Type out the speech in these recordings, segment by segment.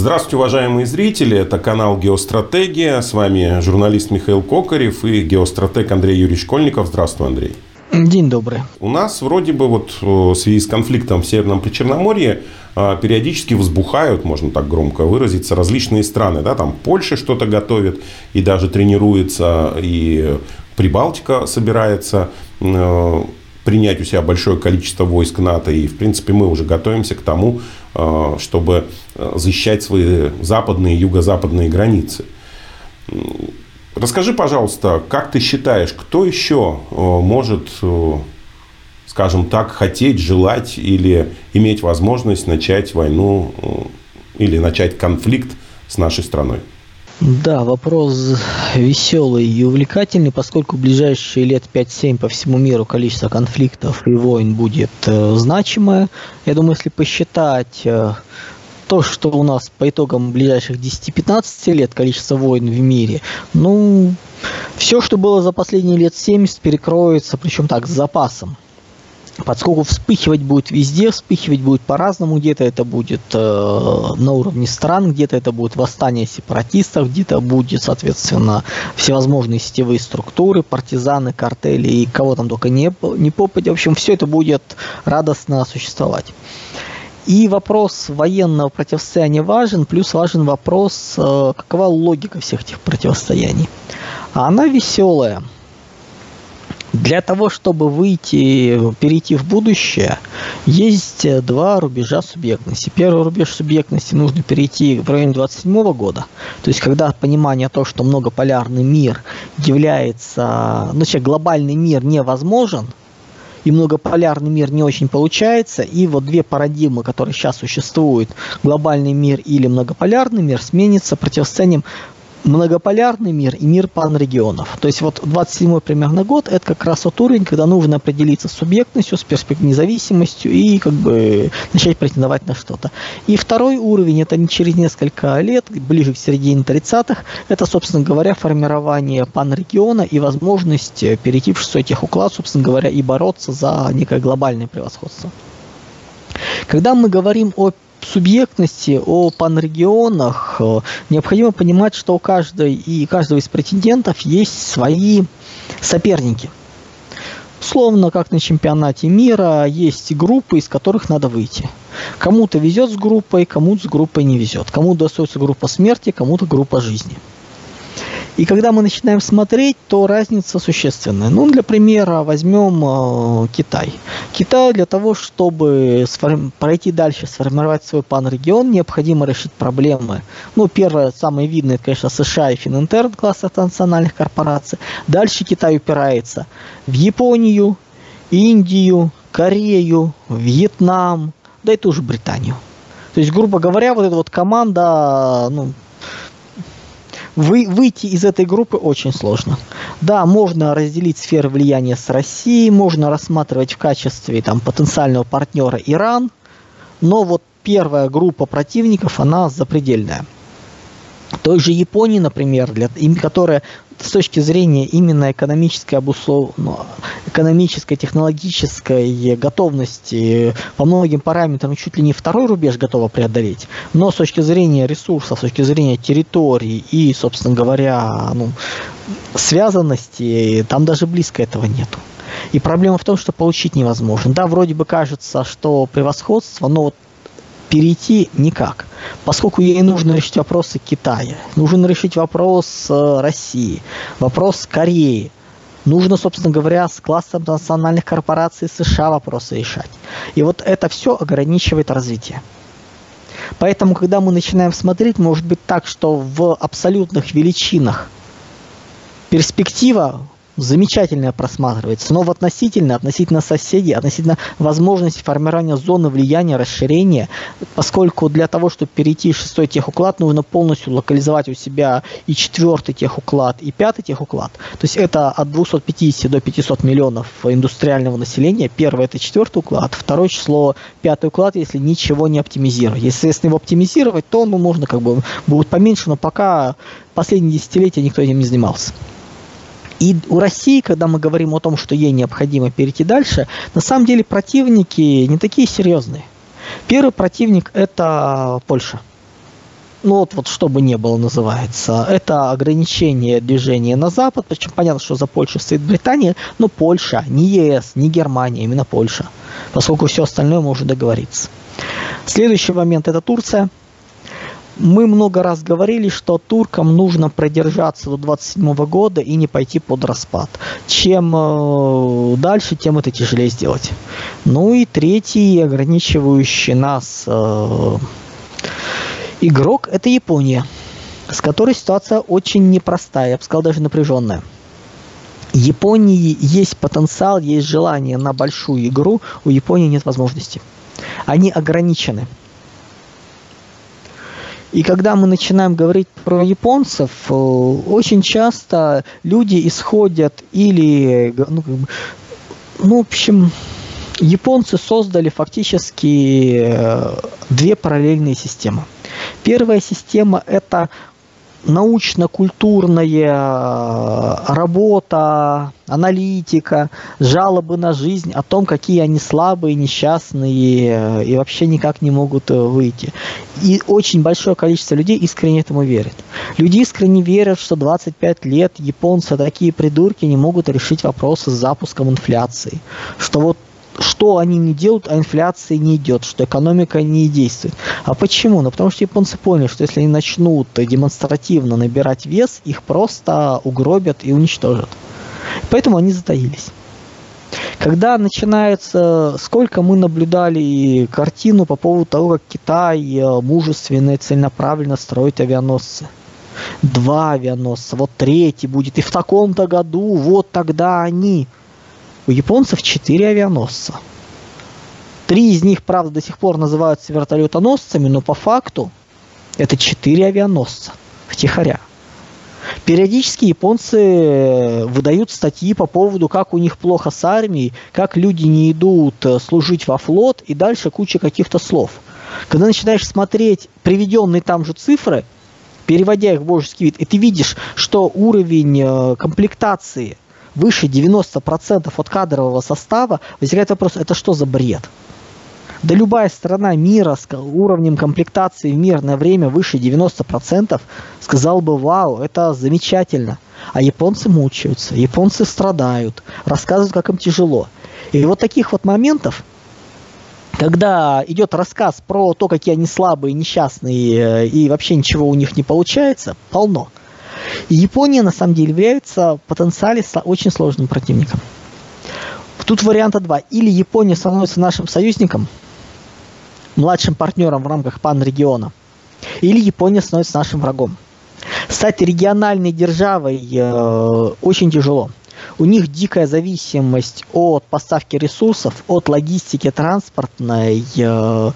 Здравствуйте, уважаемые зрители. Это канал «Геостратегия». С вами журналист Михаил Кокарев и геостратег Андрей Юрьевич Школьников. Здравствуй, Андрей. День добрый. У нас вроде бы вот в связи с конфликтом в Северном Причерноморье а, периодически взбухают, можно так громко выразиться, различные страны. Да? Там Польша что-то готовит и даже тренируется, и Прибалтика собирается э, принять у себя большое количество войск НАТО. И, в принципе, мы уже готовимся к тому, э, чтобы э, защищать свои западные и юго-западные границы. Расскажи, пожалуйста, как ты считаешь, кто еще может, скажем так, хотеть, желать или иметь возможность начать войну или начать конфликт с нашей страной? Да, вопрос веселый и увлекательный, поскольку в ближайшие лет 5-7 по всему миру количество конфликтов и войн будет э, значимое. Я думаю, если посчитать э, то, что у нас по итогам ближайших 10-15 лет количество войн в мире, ну, все, что было за последние лет 70, перекроется, причем так, с запасом поскольку вспыхивать будет везде, вспыхивать будет по-разному, где-то это будет э, на уровне стран, где-то это будет восстание сепаратистов, где-то будет, соответственно, всевозможные сетевые структуры, партизаны, картели и кого там только не, не попадя. В общем, все это будет радостно существовать. И вопрос военного противостояния важен, плюс важен вопрос, э, какова логика всех этих противостояний. А она веселая. Для того, чтобы выйти, перейти в будущее, есть два рубежа субъектности. Первый рубеж субъектности нужно перейти в районе 27 года. То есть, когда понимание того, что многополярный мир является, ну, вообще глобальный мир невозможен, и многополярный мир не очень получается, и вот две парадигмы, которые сейчас существуют, глобальный мир или многополярный мир, сменится противостоянием многополярный мир и мир панрегионов. То есть вот 27 примерно год это как раз тот уровень, когда нужно определиться с субъектностью, с перспективой независимостью и как бы начать претендовать на что-то. И второй уровень это не через несколько лет, ближе к середине 30-х, это, собственно говоря, формирование панрегиона и возможность перейти в шестой техуклад, собственно говоря, и бороться за некое глобальное превосходство. Когда мы говорим о субъектности, о панрегионах, э, необходимо понимать, что у каждой и каждого из претендентов есть свои соперники. Словно как на чемпионате мира есть группы, из которых надо выйти. Кому-то везет с группой, кому-то с группой не везет. Кому-то достается группа смерти, кому-то группа жизни. И когда мы начинаем смотреть, то разница существенная. Ну, для примера возьмем э, Китай. Китай для того, чтобы сформ... пройти дальше, сформировать свой пан-регион, необходимо решить проблемы. Ну, первое, самое видное, это, конечно, США и Фининтерн, класс национальных корпораций. Дальше Китай упирается в Японию, Индию, Корею, Вьетнам, да и ту же Британию. То есть, грубо говоря, вот эта вот команда, ну, вы, выйти из этой группы очень сложно. Да, можно разделить сферы влияния с Россией, можно рассматривать в качестве там, потенциального партнера Иран, но вот первая группа противников, она запредельная той же Японии, например, для, которая с точки зрения именно экономической обуслов... Экономической, технологической готовности по многим параметрам чуть ли не второй рубеж готова преодолеть, но с точки зрения ресурсов, с точки зрения территории и, собственно говоря, ну, связанности, там даже близко этого нету. И проблема в том, что получить невозможно. Да, вроде бы кажется, что превосходство, но вот перейти никак. Поскольку ей нужно решить вопросы Китая, нужно решить вопрос России, вопрос Кореи, нужно, собственно говоря, с классом национальных корпораций США вопросы решать. И вот это все ограничивает развитие. Поэтому, когда мы начинаем смотреть, может быть так, что в абсолютных величинах перспектива замечательно просматривается, но в относительно, относительно соседей, относительно возможности формирования зоны влияния, расширения, поскольку для того, чтобы перейти в шестой техуклад, нужно полностью локализовать у себя и четвертый техуклад, и пятый техуклад. То есть это от 250 до 500 миллионов индустриального населения. Первый это четвертый уклад, второе число пятый уклад, если ничего не оптимизировать. Если, если его оптимизировать, то ну, можно как бы будет поменьше, но пока последние десятилетия никто этим не занимался. И у России, когда мы говорим о том, что ей необходимо перейти дальше, на самом деле противники не такие серьезные. Первый противник – это Польша. ну вот, вот что бы ни было называется, это ограничение движения на запад, причем понятно, что за Польшей стоит Британия, но Польша, не ЕС, не Германия, именно Польша, поскольку все остальное может договориться. Следующий момент это Турция. Мы много раз говорили, что туркам нужно продержаться до 27 года и не пойти под распад. Чем э, дальше, тем это тяжелее сделать. Ну и третий, ограничивающий нас э, игрок, это Япония, с которой ситуация очень непростая, я бы сказал, даже напряженная. Японии есть потенциал, есть желание на большую игру, у Японии нет возможности. Они ограничены. И когда мы начинаем говорить про японцев, э, очень часто люди исходят или, ну, ну в общем, японцы создали фактически э, две параллельные системы. Первая система – это научно-культурная работа, аналитика, жалобы на жизнь о том, какие они слабые, несчастные и вообще никак не могут э, выйти. И очень большое количество людей искренне этому верит. Люди искренне верят, что 25 лет японцы такие придурки не могут решить вопросы с запуском инфляции. Что вот что они не делают, а инфляция не идет, что экономика не действует. А почему? Ну, потому что японцы поняли, что если они начнут демонстративно набирать вес, их просто угробят и уничтожат. Поэтому они затаились. Когда начинается, сколько мы наблюдали картину по поводу того, как Китай э, мужественно и целенаправленно строит авианосцы. Два авианосца, вот третий будет, и в таком-то году, вот тогда они – у японцев 4 авианосца. Три из них, правда, до сих пор называются вертолетоносцами, но по факту это 4 авианосца втихаря. Периодически японцы э, выдают статьи по поводу, как у них плохо с армией, как люди не идут э, служить во флот и дальше куча каких-то слов. Когда начинаешь смотреть приведенные там же цифры, переводя их в божеский вид, и ты видишь, что уровень э, комплектации – выше 90% от кадрового состава, возникает вопрос, это что за бред? Да любая страна мира с уровнем комплектации в мирное время выше 90% сказал бы, вау, это замечательно. А японцы мучаются, японцы страдают, рассказывают, как им тяжело. И вот таких вот моментов, когда идет рассказ про то, какие они слабые, несчастные, и вообще ничего у них не получается, полно. Япония на самом деле является потенциально очень сложным противником. Тут варианта два. Или Япония становится нашим союзником, младшим партнером в рамках пан-региона, или Япония становится нашим врагом. Стать региональной державой э, очень тяжело. У них дикая зависимость от поставки ресурсов, от логистики транспортной, э,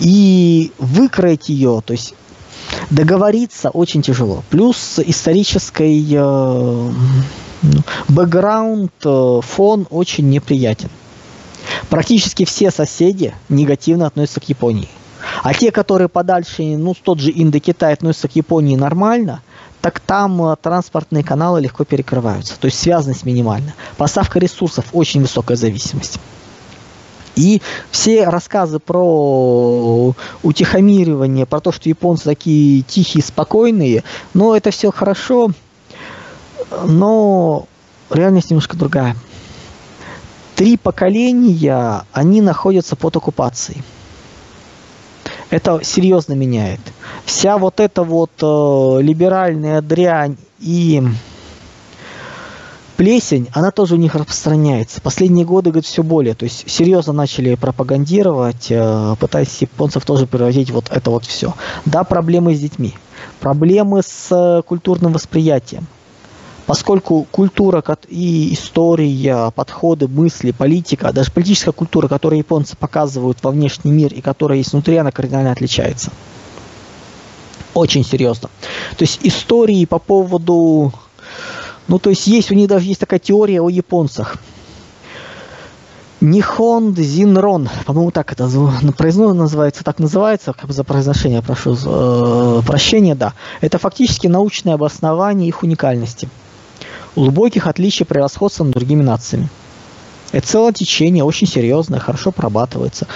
и выкроить ее, то есть договориться очень тяжело. Плюс исторический э, ну, бэкграунд, э, фон очень неприятен. Практически все соседи негативно относятся к Японии. А те, которые подальше, ну, тот же Индокитай относятся к Японии нормально, так там э, транспортные каналы легко перекрываются. То есть связанность минимальна. Поставка ресурсов очень высокая зависимость. И все рассказы про утихомиривание, про то, что японцы такие тихие, спокойные, ну, это все хорошо, но реальность немножко другая. Три поколения, они находятся под оккупацией. Это серьезно меняет. Вся вот эта вот э, либеральная дрянь и Плесень, она тоже у них распространяется. Последние годы, говорит, все более. То есть серьезно начали пропагандировать, э, пытаясь японцев тоже превратить вот это вот все. Да, проблемы с детьми, проблемы с э, культурным восприятием. Поскольку культура и история, подходы, мысли, политика, даже политическая культура, которую японцы показывают во внешний мир и которая есть внутри, она кардинально отличается. Очень серьезно. То есть истории по поводу ну, то есть есть, у них даже есть такая теория о японцах. Нихон Зинрон, по-моему, так это произносится, называется, так называется, как бы за произношение прошу э, прощения, да. Это фактически научное обоснование их уникальности, глубоких отличий превосходства над другими нациями. Это целое течение, очень серьезное, хорошо прорабатывается.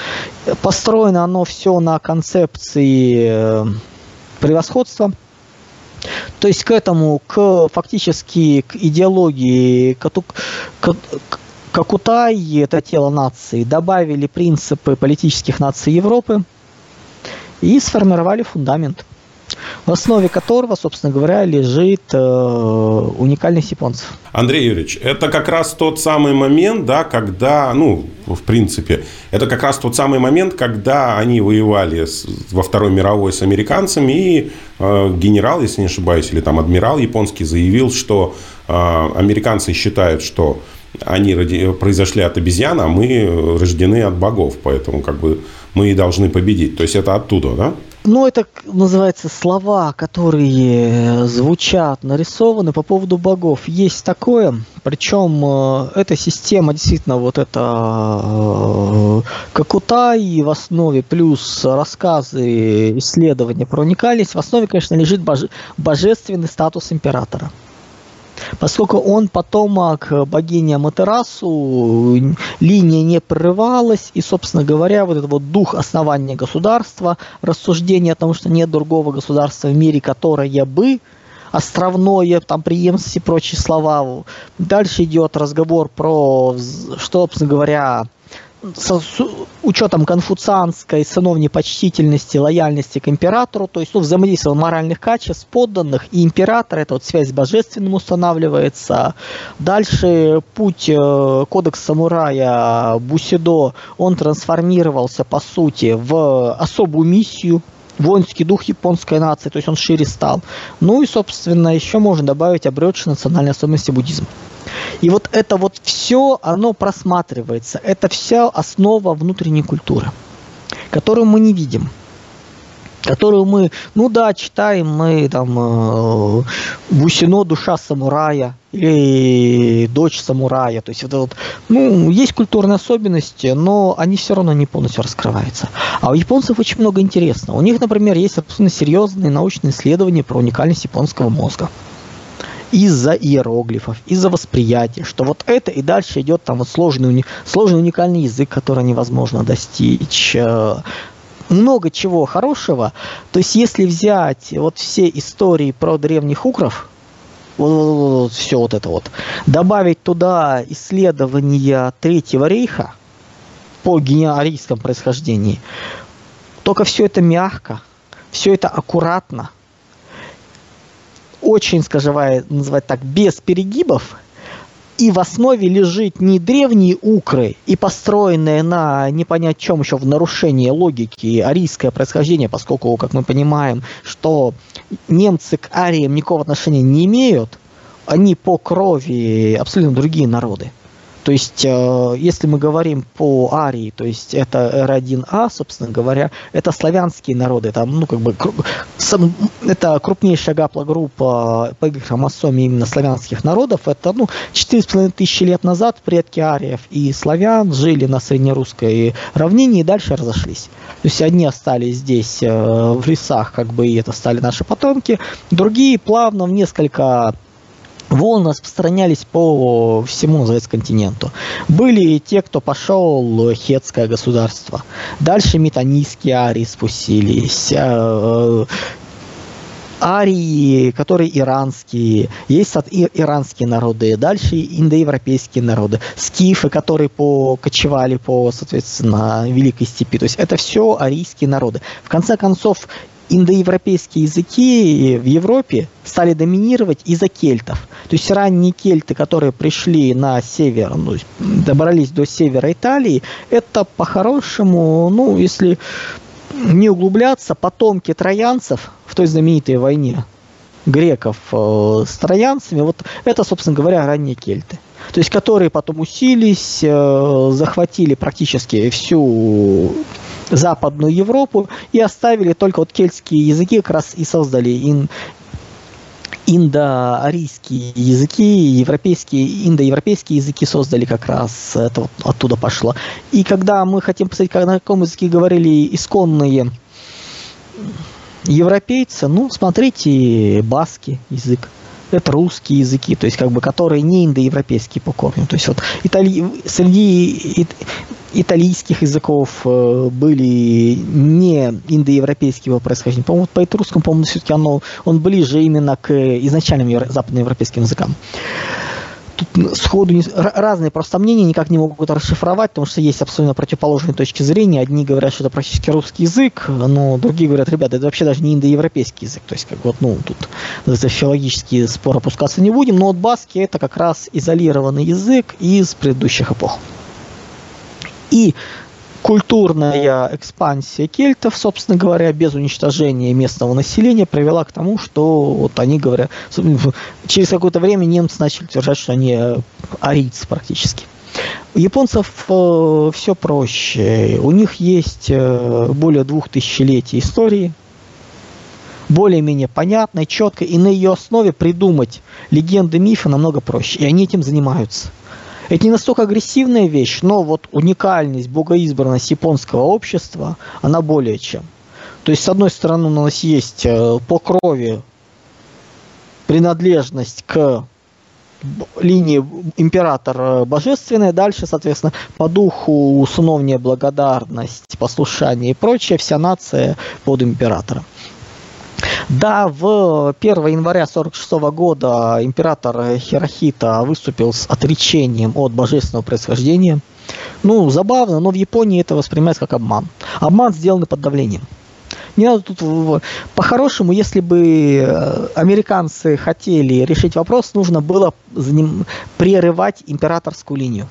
Построено оно все на концепции э, превосходства. То есть к этому, к фактически к идеологии Какутай, это тело нации, добавили принципы политических наций Европы и сформировали фундамент в основе которого, собственно говоря, лежит э, уникальность японцев. Андрей Юрьевич, это как раз тот самый момент, да, когда, ну, в принципе, это как раз тот самый момент, когда они воевали с, во Второй мировой с американцами, и э, генерал, если не ошибаюсь, или там адмирал японский заявил, что э, американцы считают, что они роди, произошли от обезьян, а мы рождены от богов, поэтому как бы мы и должны победить. То есть это оттуда, да? Ну, это называется слова, которые звучат, нарисованы по поводу богов. Есть такое, причем э, эта система действительно вот это э, Какутай в основе, плюс рассказы, исследования про уникальность, в основе, конечно, лежит боже, божественный статус императора поскольку он потомок богини Аматерасу, линия не прерывалась, и, собственно говоря, вот этот вот дух основания государства, рассуждение о том, что нет другого государства в мире, которое бы островное, там преемственность и прочие слова. Дальше идет разговор про, что, собственно говоря, с учетом конфуцианской сыновней почтительности, лояльности к императору, то есть ну, взаимодействие моральных качеств подданных и императора, это вот связь с божественным устанавливается. Дальше путь э, кодекс самурая Бусидо, он трансформировался по сути в особую миссию, воинский дух японской нации, то есть он шире стал. Ну и, собственно, еще можно добавить обретшие национальные особенности буддизма. И вот это вот все, оно просматривается. Это вся основа внутренней культуры, которую мы не видим которую мы, ну да, читаем мы там э, Бусино «Душа самурая» или «Дочь самурая». То есть это вот, ну, есть культурные особенности, но они все равно не полностью раскрываются. А у японцев очень много интересного. У них, например, есть абсолютно серьезные научные исследования про уникальность японского мозга из-за иероглифов, из-за восприятия, что вот это и дальше идет там вот сложный, сложный уникальный язык, который невозможно достичь, э, много чего хорошего. То есть если взять вот все истории про древних укров, вот, вот, вот, все вот это вот, добавить туда исследования Третьего рейха по генеалогическому происхождении, только все это мягко, все это аккуратно – очень, скажем, называть так, без перегибов, и в основе лежит не древние укры и построенные на не чем еще в нарушении логики арийское происхождение, поскольку, как мы понимаем, что немцы к ариям никакого отношения не имеют, они по крови абсолютно другие народы. То есть, э, если мы говорим по Арии, то есть это R1A, собственно говоря, это славянские народы, там, ну, как бы, это крупнейшая гаплогруппа по хромосоме именно славянских народов, это, ну, 4,5 тысячи лет назад предки ариев и славян жили на среднерусской равнине и дальше разошлись. То есть, одни остались здесь э, в лесах, как бы, и это стали наши потомки, другие плавно в несколько волны распространялись по всему, называется, континенту. Были те, кто пошел в хетское государство. Дальше метанийские арии спустились. Э, арии, которые иранские, есть иранские народы, дальше индоевропейские народы, скифы, которые покочевали по, соответственно, Великой степи. То есть это все арийские народы. В конце концов, индоевропейские языки в Европе стали доминировать из-за кельтов. То есть ранние кельты, которые пришли на север, ну, добрались до севера Италии, это по-хорошему, ну, если не углубляться, потомки троянцев в той знаменитой войне греков э, с троянцами, вот это, собственно говоря, ранние кельты. То есть, которые потом усилились, э, захватили практически всю Западную Европу и оставили только вот кельтские языки, как раз и создали ин, индоарийские языки, европейские, индоевропейские языки создали как раз, это вот оттуда пошло. И когда мы хотим посмотреть, как, на каком языке говорили исконные европейцы, ну, смотрите, баски язык это русские языки, то есть как бы которые не индоевропейские по корню. То есть вот итали... среди итальянских языков э, были не индоевропейского происхождения. По-моему, по этрусскому, по-моему, все-таки оно, он ближе именно к изначальным западноевропейским языкам тут сходу не, разные просто мнения никак не могут расшифровать, потому что есть абсолютно противоположные точки зрения. Одни говорят, что это практически русский язык, но другие говорят, ребята, это вообще даже не индоевропейский язык. То есть, как вот, ну, тут за филологический спор опускаться не будем, но вот баски это как раз изолированный язык из предыдущих эпох. И культурная экспансия кельтов, собственно говоря, без уничтожения местного населения привела к тому, что вот они говорят, через какое-то время немцы начали утверждать, что они э, арийцы практически. У японцев э, все проще. У них есть э, более двух тысячелетий истории, более-менее понятной, четкой, и на ее основе придумать легенды, мифы намного проще. И они этим занимаются. Это не настолько агрессивная вещь, но вот уникальность, богоизбранность японского общества, она более чем. То есть, с одной стороны, у нас есть э, по крови принадлежность к линии император божественная, дальше, соответственно, по духу усыновление, благодарность, послушание и прочее, вся нация под императором. Да, в 1 января 1946 года император Хирохита выступил с отречением от божественного происхождения. Ну, забавно, но в Японии это воспринимается как обман. Обман, сделанный под давлением. Не надо тут... По-хорошему, если бы э, американцы хотели решить вопрос, нужно было прерывать императорскую линию.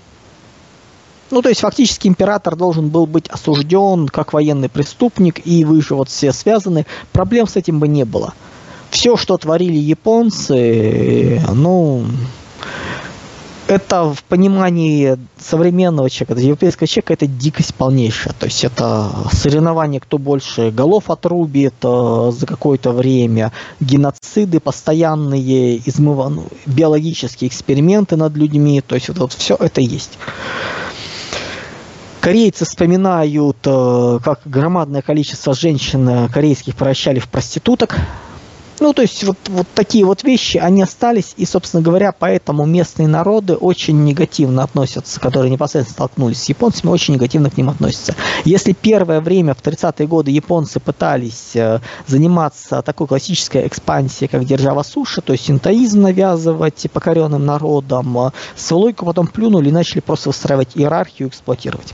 Ну, то есть фактически император должен был быть осужден как военный преступник, и вы же вот все связаны. Проблем с этим бы не было. Все, что творили японцы, ну, это в понимании современного человека, европейского человека, это дикость полнейшая. То есть это соревнование, кто больше голов отрубит э, за какое-то время, геноциды постоянные, измыва... Ну, биологические эксперименты над людьми. То есть вот, вот все это есть. Корейцы вспоминают, э, как громадное количество женщин э, корейских превращали в проституток. Ну, то есть вот, вот такие вот вещи, они остались, и, собственно говоря, поэтому местные народы очень негативно относятся, которые непосредственно столкнулись с японцами, очень негативно к ним относятся. Если первое время, в 30-е годы, японцы пытались э, заниматься такой классической экспансией, как держава суши, то есть синтоизм навязывать покоренным народам, свою логику потом плюнули и начали просто выстраивать иерархию эксплуатировать.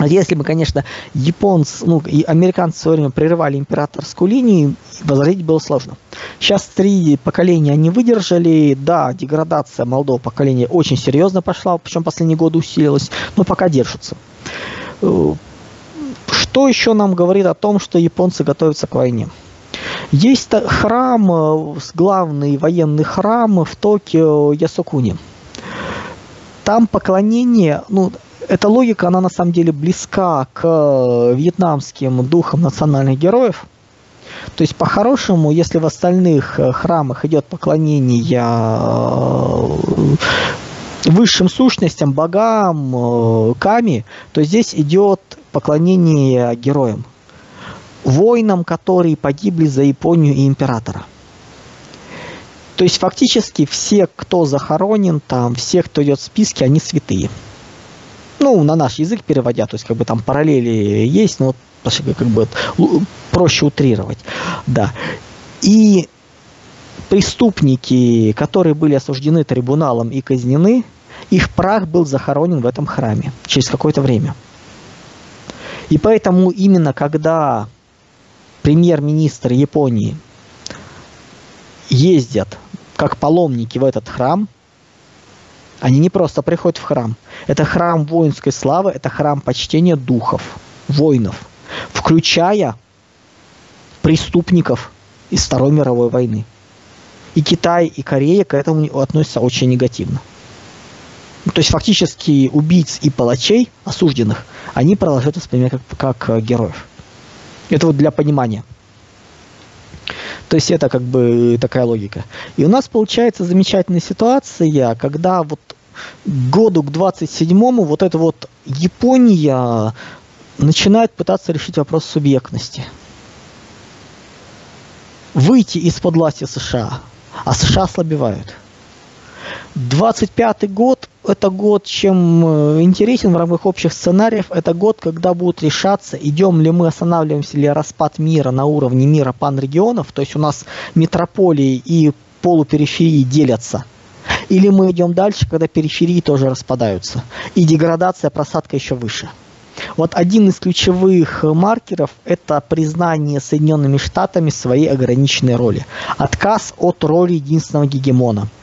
Если бы, конечно, японцы, ну, и американцы в свое время прерывали императорскую линию, возразить было сложно. Сейчас три поколения они выдержали. Да, деградация молодого поколения очень серьезно пошла, причем последние годы усилилась, но пока держится. Э, что еще нам говорит о том, что японцы готовятся к войне? Есть храм, э, главный военный храм в Токио Ясукуни. Там поклонение, ну, эта логика, она на самом деле близка к э, вьетнамским духам национальных героев. То есть, по-хорошему, если в остальных э, храмах идет поклонение э, высшим сущностям, богам, ками, то здесь идет поклонение героям. Воинам, которые погибли за Японию и императора. То есть фактически все, кто захоронен там, все, кто идет в списке, они святые ну, на наш язык переводя, то есть как бы там параллели есть, но как бы проще утрировать, да. И преступники, которые были осуждены трибуналом и казнены, их прах был захоронен в этом храме через какое-то время. И поэтому именно когда премьер-министр Японии ездят как паломники в этот храм, они не просто приходят в храм. Это храм воинской славы, это храм почтения духов, воинов, включая преступников из Второй мировой войны. И Китай, и Корея к этому относятся очень негативно. То есть фактически убийц и палачей, осужденных, они продолжают воспринимать как, как героев. Это вот для понимания. То есть это как бы такая логика. И у нас получается замечательная ситуация, когда вот году к 27-му вот эта вот Япония начинает пытаться решить вопрос субъектности. Выйти из-под власти США, а США ослабевают. 25 год это год, чем э, интересен в рамках общих сценариев, это год, когда будут решаться, идем ли мы, останавливаемся ли распад мира на уровне мира панрегионов, то есть у нас метрополии и полупериферии делятся. Или мы идем дальше, когда периферии тоже распадаются. И деградация, просадка еще выше. Вот один из ключевых маркеров – это признание Соединенными Штатами своей ограниченной роли. Отказ от роли единственного гегемона –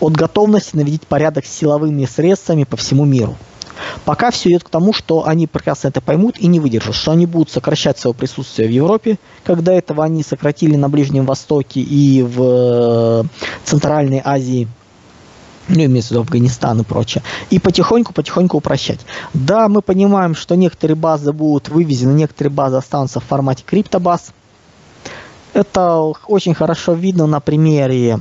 от готовности наведить порядок силовыми средствами по всему миру. Пока все идет к тому, что они прекрасно это поймут и не выдержат, что они будут сокращать свое присутствие в Европе, когда этого они сократили на Ближнем Востоке и в э, Центральной Азии, ну, имеется в виду Афганистан и прочее, и потихоньку-потихоньку упрощать. Да, мы понимаем, что некоторые базы будут вывезены, некоторые базы останутся в формате криптобаз. Это очень хорошо видно на примере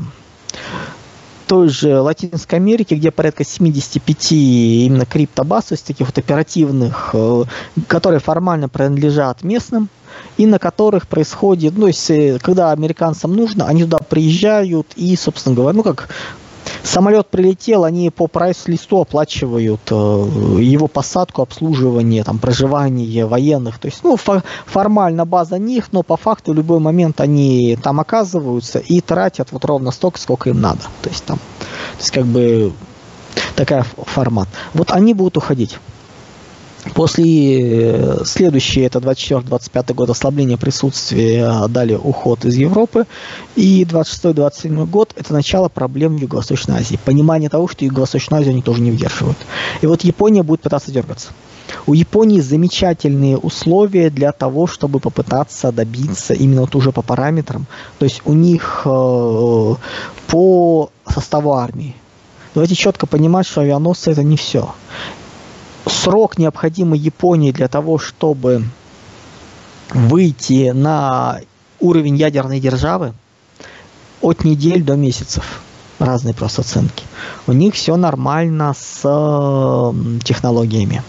той же Латинской Америке, где порядка 75 именно криптобаз, то есть таких вот оперативных, э, которые формально принадлежат местным, и на которых происходит, ну, если, когда американцам нужно, они туда приезжают и, собственно говоря, ну, как Самолет прилетел, они по прайс-листу оплачивают э, его посадку, обслуживание, там, проживание военных. То есть, ну, фо- формально база них, но по факту в любой момент они там оказываются и тратят вот ровно столько, сколько им надо. То есть там, то есть как бы такая формат. Вот они будут уходить. После э, следующие, это 24-25 год, ослабление присутствия, а далее уход из Европы. И 26-27 год, это начало проблем в Юго-Восточной Азии. Понимание того, что Юго-Восточную Азию они тоже не удерживают. И вот Япония будет пытаться дергаться. У Японии замечательные условия для того, чтобы попытаться добиться именно вот уже по параметрам. То есть у них э, по составу армии. Давайте четко понимать, что авианосцы это не все срок, необходимый Японии для того, чтобы выйти на уровень ядерной державы, от недель до месяцев. Разные просто оценки. У них все нормально с технологиями.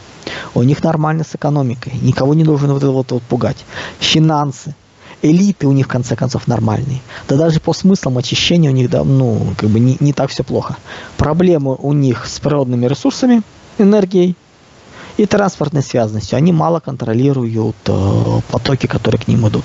У них нормально с экономикой. Никого не должен вот это вот, вот пугать. Финансы. Элиты у них, в конце концов, нормальные. Да даже по смыслам очищения у них, да, ну, как бы не, не так все плохо. Проблемы у них с природными ресурсами, энергией, и транспортной связанностью. Они мало контролируют э, потоки, которые к ним идут.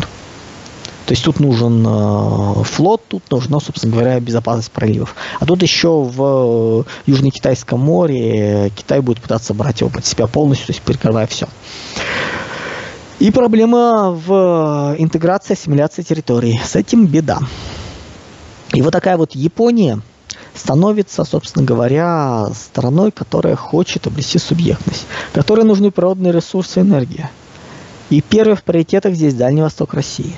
То есть тут нужен э, флот, тут нужна, собственно говоря, безопасность проливов. А тут еще в э, Южно-Китайском море Китай будет пытаться брать его под себя полностью, то есть перекрывая все. И проблема в интеграции, ассимиляции территорий. С этим беда. И вот такая вот Япония, становится, собственно говоря, страной, которая хочет обрести субъектность, которой нужны природные ресурсы и энергия. И первый в приоритетах здесь Дальний Восток России.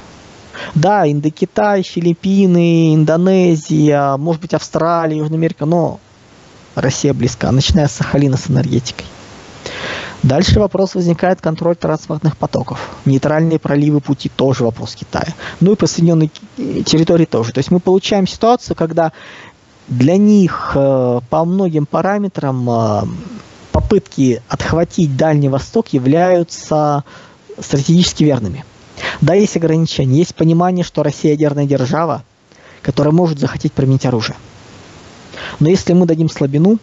Да, Индокитай, Филиппины, Индонезия, может быть Австралия, Южная Америка, но Россия близка, начиная с Сахалина с энергетикой. Дальше вопрос возникает контроль транспортных потоков. Нейтральные проливы пути тоже вопрос Китая. Ну и присоединенные территории тоже. То есть мы получаем ситуацию, когда для них э, по многим параметрам э, попытки отхватить Дальний Восток являются стратегически верными. Да, есть ограничения, есть понимание, что Россия ядерная держава, которая может захотеть применить оружие. Но если мы дадим слабину,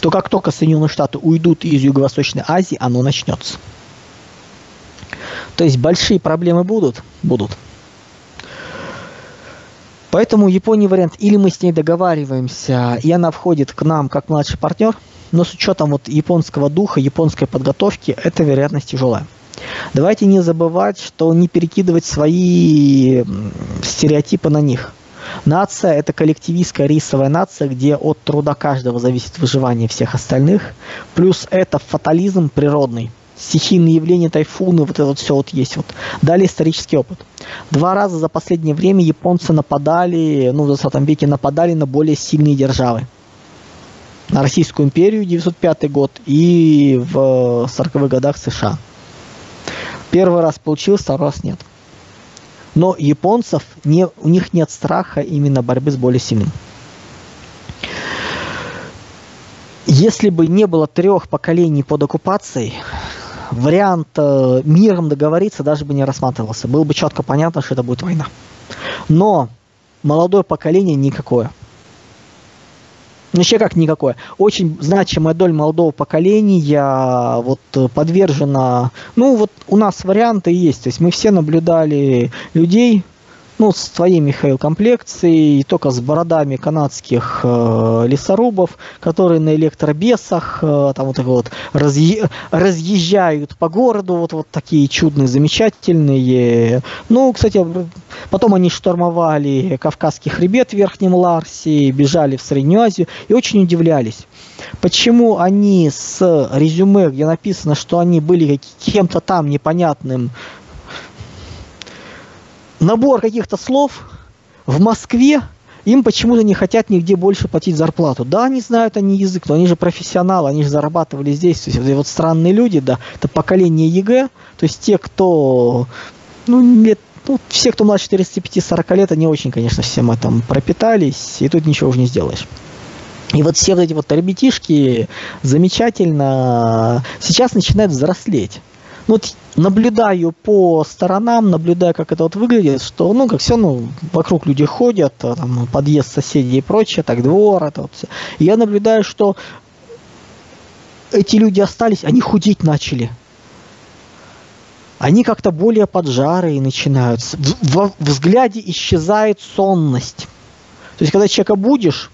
то как только Соединенные Штаты уйдут из Юго-Восточной Азии, оно начнется. То есть большие проблемы будут? Будут. Поэтому Японии вариант, или мы с ней договариваемся, и она входит к нам как младший партнер, но с учетом вот японского духа, японской подготовки, эта вероятность тяжелая. Давайте не забывать, что не перекидывать свои стереотипы на них. Нация – это коллективистская рисовая нация, где от труда каждого зависит выживание всех остальных. Плюс это фатализм природный стихийные явления, тайфуны, вот это вот все вот есть. Вот. Далее исторический опыт. Два раза за последнее время японцы нападали, ну, в 20 веке нападали на более сильные державы. На Российскую империю 905 год и в 40-х годах США. Первый раз получилось, второй раз нет. Но японцев, не, у них нет страха именно борьбы с более сильным. Если бы не было трех поколений под оккупацией, вариант э, миром договориться даже бы не рассматривался. Было бы четко понятно, что это будет война. Но молодое поколение никакое. Вообще как никакое. Очень значимая доля молодого поколения вот подвержена... Ну вот у нас варианты есть. То есть мы все наблюдали людей, ну, с твоей, Михаил, комплекцией, только с бородами канадских э, лесорубов, которые на электробесах э, там вот так вот разъ... разъезжают по городу, вот, вот такие чудные, замечательные. Ну, кстати, потом они штурмовали Кавказский хребет в Верхнем Ларсе, бежали в Среднюю Азию и очень удивлялись. Почему они с резюме, где написано, что они были кем-то там непонятным набор каких-то слов в Москве им почему-то не хотят нигде больше платить зарплату. Да, они знают они язык, но они же профессионалы, они же зарабатывали здесь. То есть вот, вот странные люди, да, это поколение ЕГЭ, то есть те, кто, ну, лет, ну, все, кто младше 35-40 лет, они очень, конечно, всем этом пропитались, и тут ничего уже не сделаешь. И вот все вот эти вот ребятишки замечательно сейчас начинают взрослеть. Ну, вот наблюдаю по сторонам, наблюдаю, как это вот выглядит, что, ну, как все, ну, вокруг люди ходят, а, там, подъезд соседей и прочее, так, двор, это вот все. Я наблюдаю, что эти люди остались, они худеть начали. Они как-то более поджарые начинают. В, в взгляде исчезает сонность. То есть, когда человека будешь,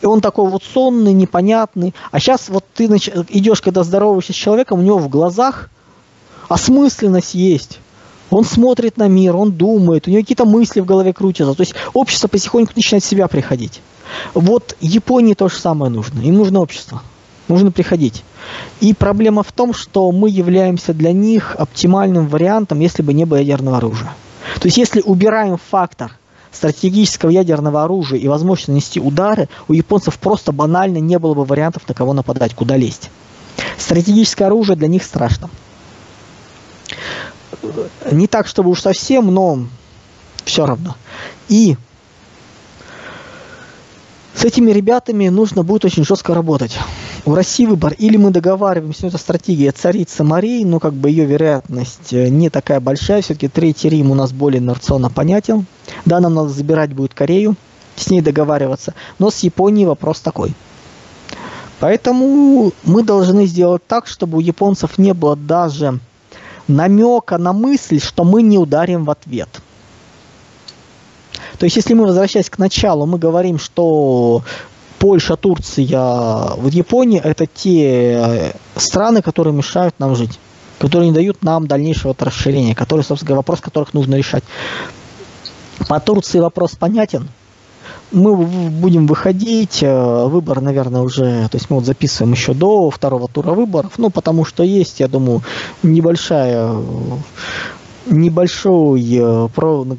и он такой вот сонный, непонятный. А сейчас вот ты идешь, когда здороваешься с человеком, у него в глазах осмысленность есть. Он смотрит на мир, он думает, у него какие-то мысли в голове крутятся. То есть общество потихоньку начинает в себя приходить. Вот Японии то же самое нужно. Им нужно общество. Нужно приходить. И проблема в том, что мы являемся для них оптимальным вариантом, если бы не было ядерного оружия. То есть если убираем фактор стратегического ядерного оружия и возможность нанести удары, у японцев просто банально не было бы вариантов, на кого нападать, куда лезть. Стратегическое оружие для них страшно не так, чтобы уж совсем, но все равно. И с этими ребятами нужно будет очень жестко работать. У России выбор. Или мы договариваемся, ну, это стратегия царица морей, но как бы ее вероятность э, не такая большая. Все-таки Третий Рим у нас более инерционно понятен. Да, нам надо забирать будет Корею, с ней договариваться. Но с Японией вопрос такой. Поэтому мы должны сделать так, чтобы у японцев не было даже намека на мысль, что мы не ударим в ответ. То есть, если мы, возвращаясь к началу, мы говорим, что Польша, Турция, вот Япония – это те э, страны, которые мешают нам жить, которые не дают нам дальнейшего расширения, которые, собственно говоря, вопрос которых нужно решать. По Турции вопрос понятен – мы будем выходить, э, выбор, наверное, уже, то есть мы вот записываем еще до второго тура выборов, ну, потому что есть, я думаю, небольшая небольшой, э, ну,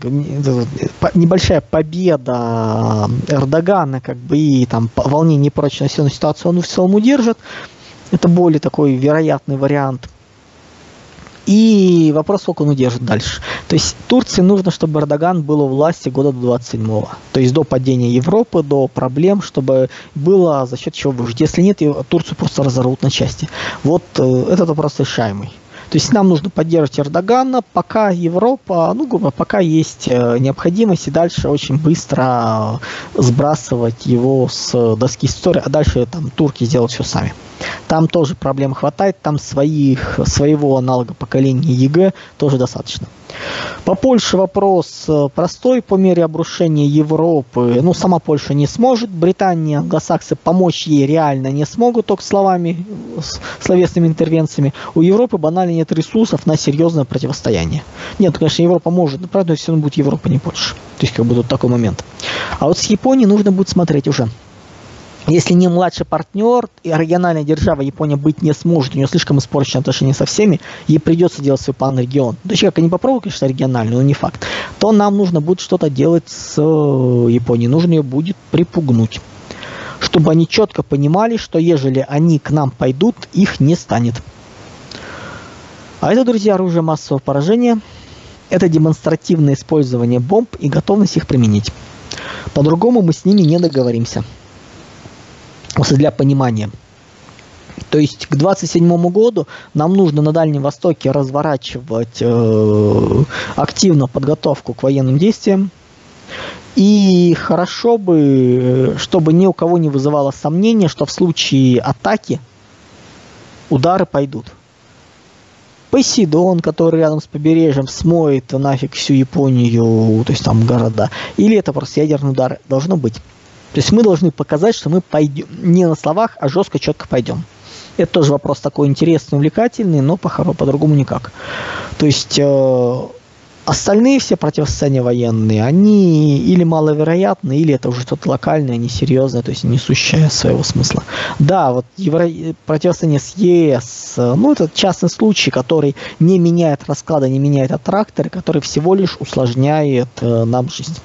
небольшая победа Эрдогана, как бы, и там волнение населенную ситуацию он в целом удержит. Это более такой вероятный вариант. И вопрос, сколько он удержит дальше. То есть Турции нужно, чтобы Эрдоган был у власти года до 27-го. То есть до падения Европы, до проблем, чтобы было за счет чего выжить. Если нет, Турцию просто разорвут на части. Вот э, этот вопрос решаемый. То есть нам нужно поддерживать Эрдогана, пока Европа, ну, пока есть э, необходимость, и дальше очень быстро сбрасывать его с доски истории, а дальше там турки сделают все сами. Там тоже проблем хватает, там своих, своего аналога поколения ЕГЭ тоже достаточно. По Польше вопрос э, простой. По мере обрушения Европы, ну, сама Польша не сможет. Британия, англосаксы помочь ей реально не смогут, только словами, словесными интервенциями. У Европы банально нет ресурсов на серьезное противостояние. Нет, конечно, Европа может, но правда, все равно будет Европа, не Польша. То есть, как бы тут такой момент. А вот с Японией нужно будет смотреть уже. Если не младший партнер, и региональная держава Япония быть не сможет, у нее слишком испорчены отношения со всеми, ей придется делать свой пан-регион. То есть, как они попробуют, конечно, региональную, но не факт. То нам нужно будет что-то делать с э, Японией. Нужно ее будет припугнуть. Чтобы они четко понимали, что ежели они к нам пойдут, их не станет. А это, друзья, оружие массового поражения. Это демонстративное использование бомб и готовность их применить. По-другому мы с ними не договоримся просто для понимания. То есть к 27 году нам нужно на Дальнем Востоке разворачивать э, активно подготовку к военным действиям. И хорошо бы, чтобы ни у кого не вызывало сомнения, что в случае атаки удары пойдут. Посейдон, который рядом с побережьем, смоет нафиг всю Японию, то есть там города. Или это просто ядерный удар. Должно быть. То есть мы должны показать, что мы пойдем не на словах, а жестко, четко пойдем. Это тоже вопрос такой интересный, увлекательный, но по-другому никак. То есть э, остальные все противостояния военные, они или маловероятны, или это уже что-то локальное, несерьезное, то есть несущее своего смысла. Да, вот евро... противостояние с ЕС, ну это частный случай, который не меняет расклада, не меняет аттрактор, который всего лишь усложняет э, нам жизнь.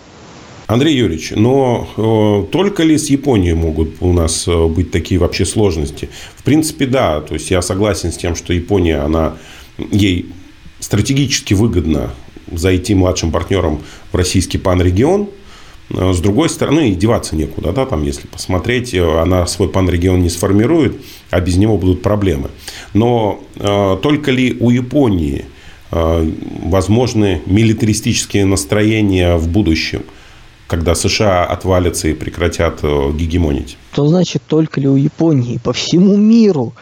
Андрей Юрьевич, но э, только ли с Японией могут у нас э, быть такие вообще сложности? В принципе, да. То есть я согласен с тем, что Япония, она ей стратегически выгодно зайти младшим партнером в российский панрегион. Э, с другой стороны, и деваться некуда, да, там, если посмотреть, она свой панрегион не сформирует, а без него будут проблемы. Но э, только ли у Японии э, возможны милитаристические настроения в будущем? Когда США отвалятся и прекратят э, гегемонить? Что значит только ли у Японии? По всему миру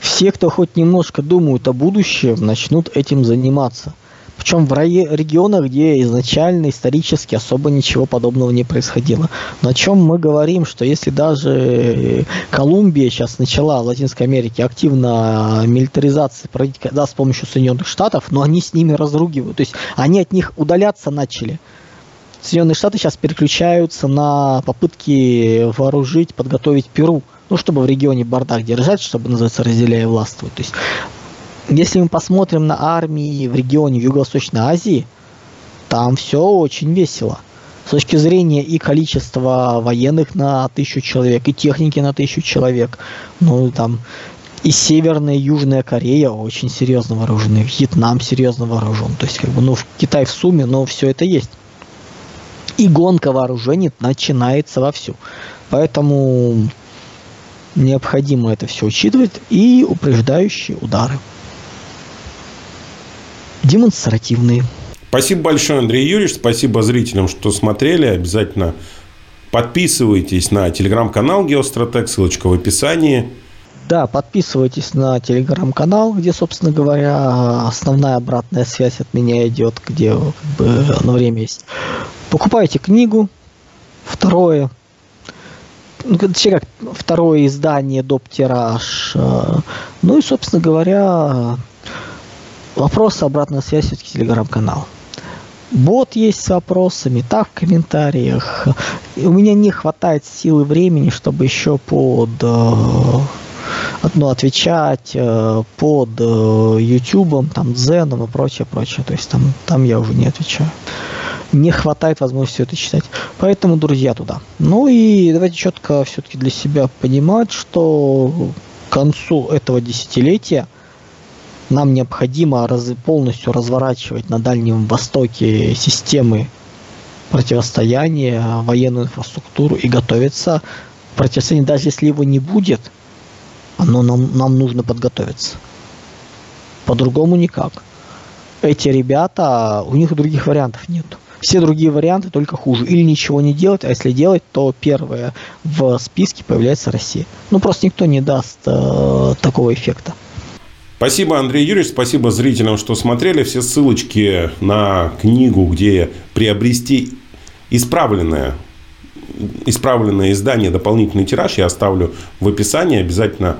все, кто хоть немножко думают о будущем, начнут этим заниматься. Причем в регионах, где изначально исторически особо ничего подобного не происходило. На чем мы говорим, что если даже Колумбия сейчас начала в Латинской Америке активно милитаризации проводить да, с помощью Соединенных Штатов, но они с ними разругивают. То есть они от них удаляться начали. Соединенные Штаты сейчас переключаются на попытки вооружить, подготовить Перу, ну, чтобы в регионе бардак держать, чтобы, называется, разделяя властвовать. То есть, если мы посмотрим на армии в регионе в Юго-Восточной Азии, там все очень весело. С точки зрения и количества военных на тысячу человек, и техники на тысячу человек. Ну, там и Северная и Южная Корея очень серьезно вооружены, Вьетнам серьезно вооружен. То есть, как бы, ну, Китай в сумме, но все это есть и гонка вооружений начинается вовсю. Поэтому необходимо это все учитывать и упреждающие удары. Демонстративные. Спасибо большое, Андрей Юрьевич. Спасибо зрителям, что смотрели. Обязательно подписывайтесь на телеграм-канал Геостратег. Ссылочка в описании. Да, подписывайтесь на телеграм-канал, где, собственно говоря, основная обратная связь от меня идет, где как бы на время есть. Покупайте книгу. Второе. Ну, как второе издание доп. тираж. Э, ну и, собственно говоря, вопросы, обратная связь все-таки телеграм-канал. Бот есть с вопросами, так в комментариях. У меня не хватает силы времени, чтобы еще под ну, отвечать э, под YouTube, там, Дзеном и прочее, прочее. То есть там, там я уже не отвечаю. Не хватает возможности это читать. Поэтому, друзья, туда. Ну и давайте четко все-таки для себя понимать, что к концу этого десятилетия нам необходимо раз, полностью разворачивать на Дальнем Востоке системы противостояния, военную инфраструктуру и готовиться к противостоянию, даже если его не будет – но нам, нам нужно подготовиться. По-другому никак. Эти ребята, у них других вариантов нет. Все другие варианты только хуже. Или ничего не делать, а если делать, то первое в списке появляется Россия. Ну просто никто не даст э, такого эффекта. Спасибо, Андрей Юрьевич, спасибо зрителям, что смотрели. Все ссылочки на книгу, где приобрести исправленное исправленное издание, дополнительный тираж я оставлю в описании. Обязательно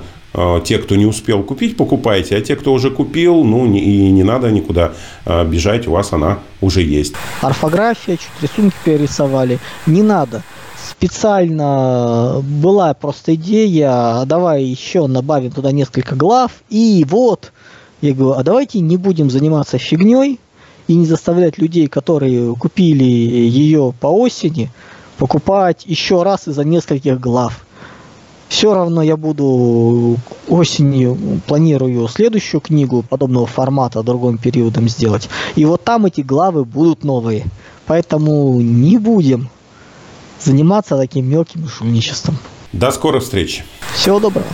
те, кто не успел купить, покупайте. А те, кто уже купил, ну и не надо никуда э, бежать, у вас она уже есть. Орфография, чуть рисунки перерисовали. Не надо. Специально была просто идея, а давай еще добавим туда несколько глав. И вот, я говорю, а давайте не будем заниматься фигней и не заставлять людей, которые купили ее по осени, покупать еще раз из-за нескольких глав. Все равно я буду осенью, планирую следующую книгу подобного формата другим периодом сделать. И вот там эти главы будут новые. Поэтому не будем заниматься таким мелким жульничеством. До скорых встреч. Всего доброго.